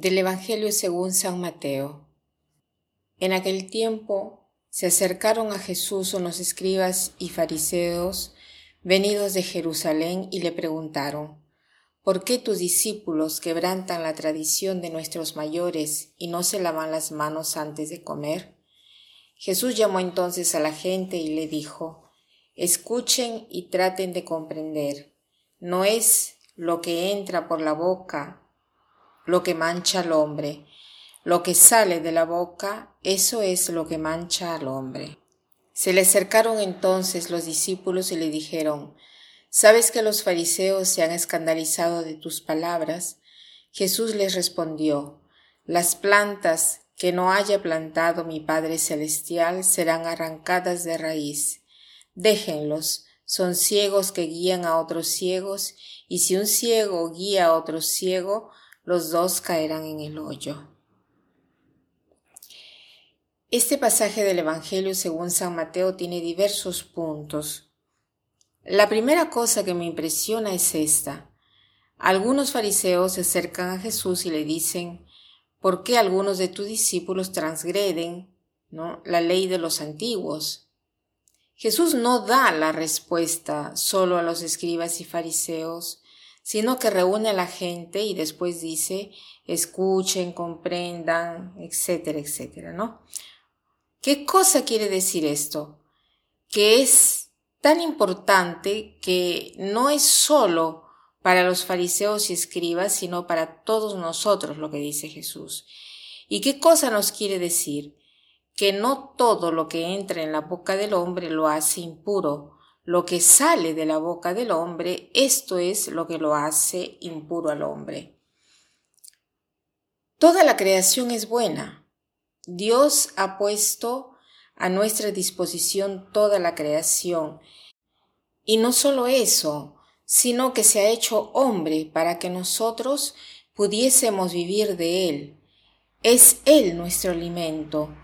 Del Evangelio según San Mateo. En aquel tiempo se acercaron a Jesús unos escribas y fariseos venidos de Jerusalén y le preguntaron, ¿por qué tus discípulos quebrantan la tradición de nuestros mayores y no se lavan las manos antes de comer? Jesús llamó entonces a la gente y le dijo, escuchen y traten de comprender. No es lo que entra por la boca lo que mancha al hombre. Lo que sale de la boca, eso es lo que mancha al hombre. Se le acercaron entonces los discípulos y le dijeron, ¿Sabes que los fariseos se han escandalizado de tus palabras? Jesús les respondió, Las plantas que no haya plantado mi Padre Celestial serán arrancadas de raíz. Déjenlos, son ciegos que guían a otros ciegos, y si un ciego guía a otro ciego, los dos caerán en el hoyo. Este pasaje del Evangelio según San Mateo tiene diversos puntos. La primera cosa que me impresiona es esta. Algunos fariseos se acercan a Jesús y le dicen, ¿por qué algunos de tus discípulos transgreden la ley de los antiguos? Jesús no da la respuesta solo a los escribas y fariseos, sino que reúne a la gente y después dice, escuchen, comprendan, etcétera, etcétera, ¿no? ¿Qué cosa quiere decir esto? Que es tan importante que no es solo para los fariseos y escribas, sino para todos nosotros lo que dice Jesús. ¿Y qué cosa nos quiere decir? Que no todo lo que entra en la boca del hombre lo hace impuro, lo que sale de la boca del hombre, esto es lo que lo hace impuro al hombre. Toda la creación es buena. Dios ha puesto a nuestra disposición toda la creación. Y no solo eso, sino que se ha hecho hombre para que nosotros pudiésemos vivir de Él. Es Él nuestro alimento.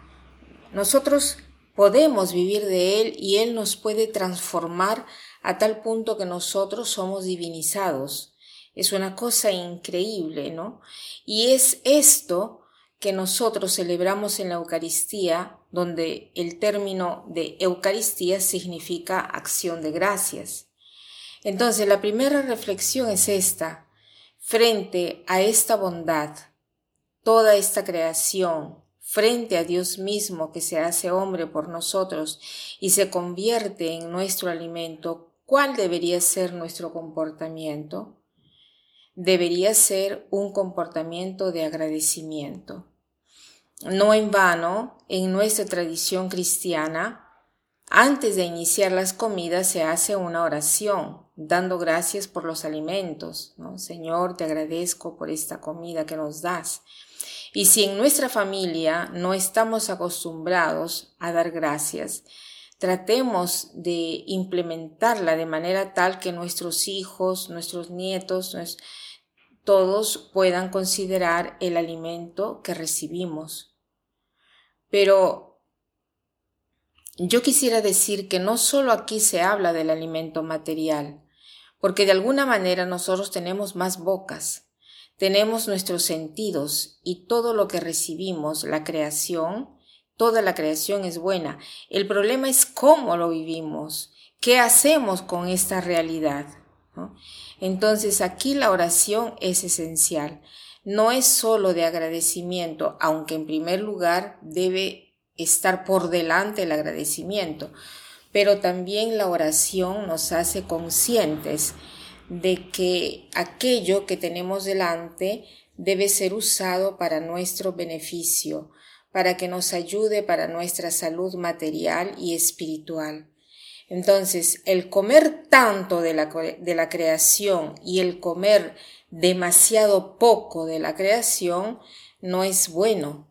Nosotros Podemos vivir de Él y Él nos puede transformar a tal punto que nosotros somos divinizados. Es una cosa increíble, ¿no? Y es esto que nosotros celebramos en la Eucaristía, donde el término de Eucaristía significa acción de gracias. Entonces, la primera reflexión es esta. Frente a esta bondad, toda esta creación, frente a Dios mismo que se hace hombre por nosotros y se convierte en nuestro alimento, ¿cuál debería ser nuestro comportamiento? Debería ser un comportamiento de agradecimiento. No en vano, en nuestra tradición cristiana, antes de iniciar las comidas se hace una oración, dando gracias por los alimentos. Señor, te agradezco por esta comida que nos das. Y si en nuestra familia no estamos acostumbrados a dar gracias, tratemos de implementarla de manera tal que nuestros hijos, nuestros nietos, todos puedan considerar el alimento que recibimos. Pero yo quisiera decir que no solo aquí se habla del alimento material, porque de alguna manera nosotros tenemos más bocas, tenemos nuestros sentidos y todo lo que recibimos, la creación, toda la creación es buena. El problema es cómo lo vivimos, qué hacemos con esta realidad. Entonces aquí la oración es esencial. No es solo de agradecimiento, aunque en primer lugar debe estar por delante el agradecimiento, pero también la oración nos hace conscientes de que aquello que tenemos delante debe ser usado para nuestro beneficio, para que nos ayude para nuestra salud material y espiritual. Entonces, el comer tanto de la, de la creación y el comer demasiado poco de la creación no es bueno.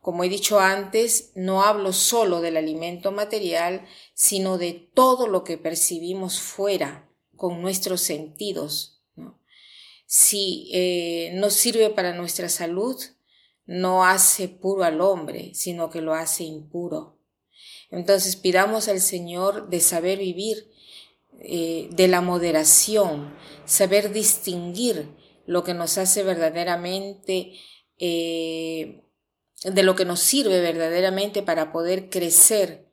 Como he dicho antes, no hablo solo del alimento material, sino de todo lo que percibimos fuera, con nuestros sentidos. Si eh, no sirve para nuestra salud, no hace puro al hombre, sino que lo hace impuro. Entonces pidamos al Señor de saber vivir, eh, de la moderación, saber distinguir lo que nos hace verdaderamente, eh, de lo que nos sirve verdaderamente para poder crecer,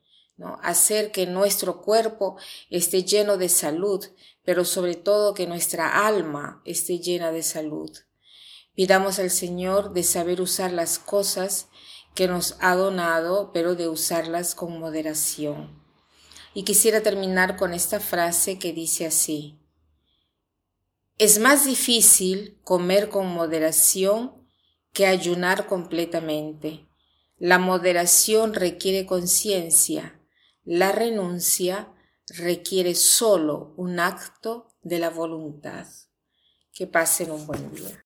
hacer que nuestro cuerpo esté lleno de salud, pero sobre todo que nuestra alma esté llena de salud. Pidamos al Señor de saber usar las cosas que nos ha donado, pero de usarlas con moderación. Y quisiera terminar con esta frase que dice así. Es más difícil comer con moderación que ayunar completamente. La moderación requiere conciencia, la renuncia requiere solo un acto de la voluntad. Que pasen un buen día.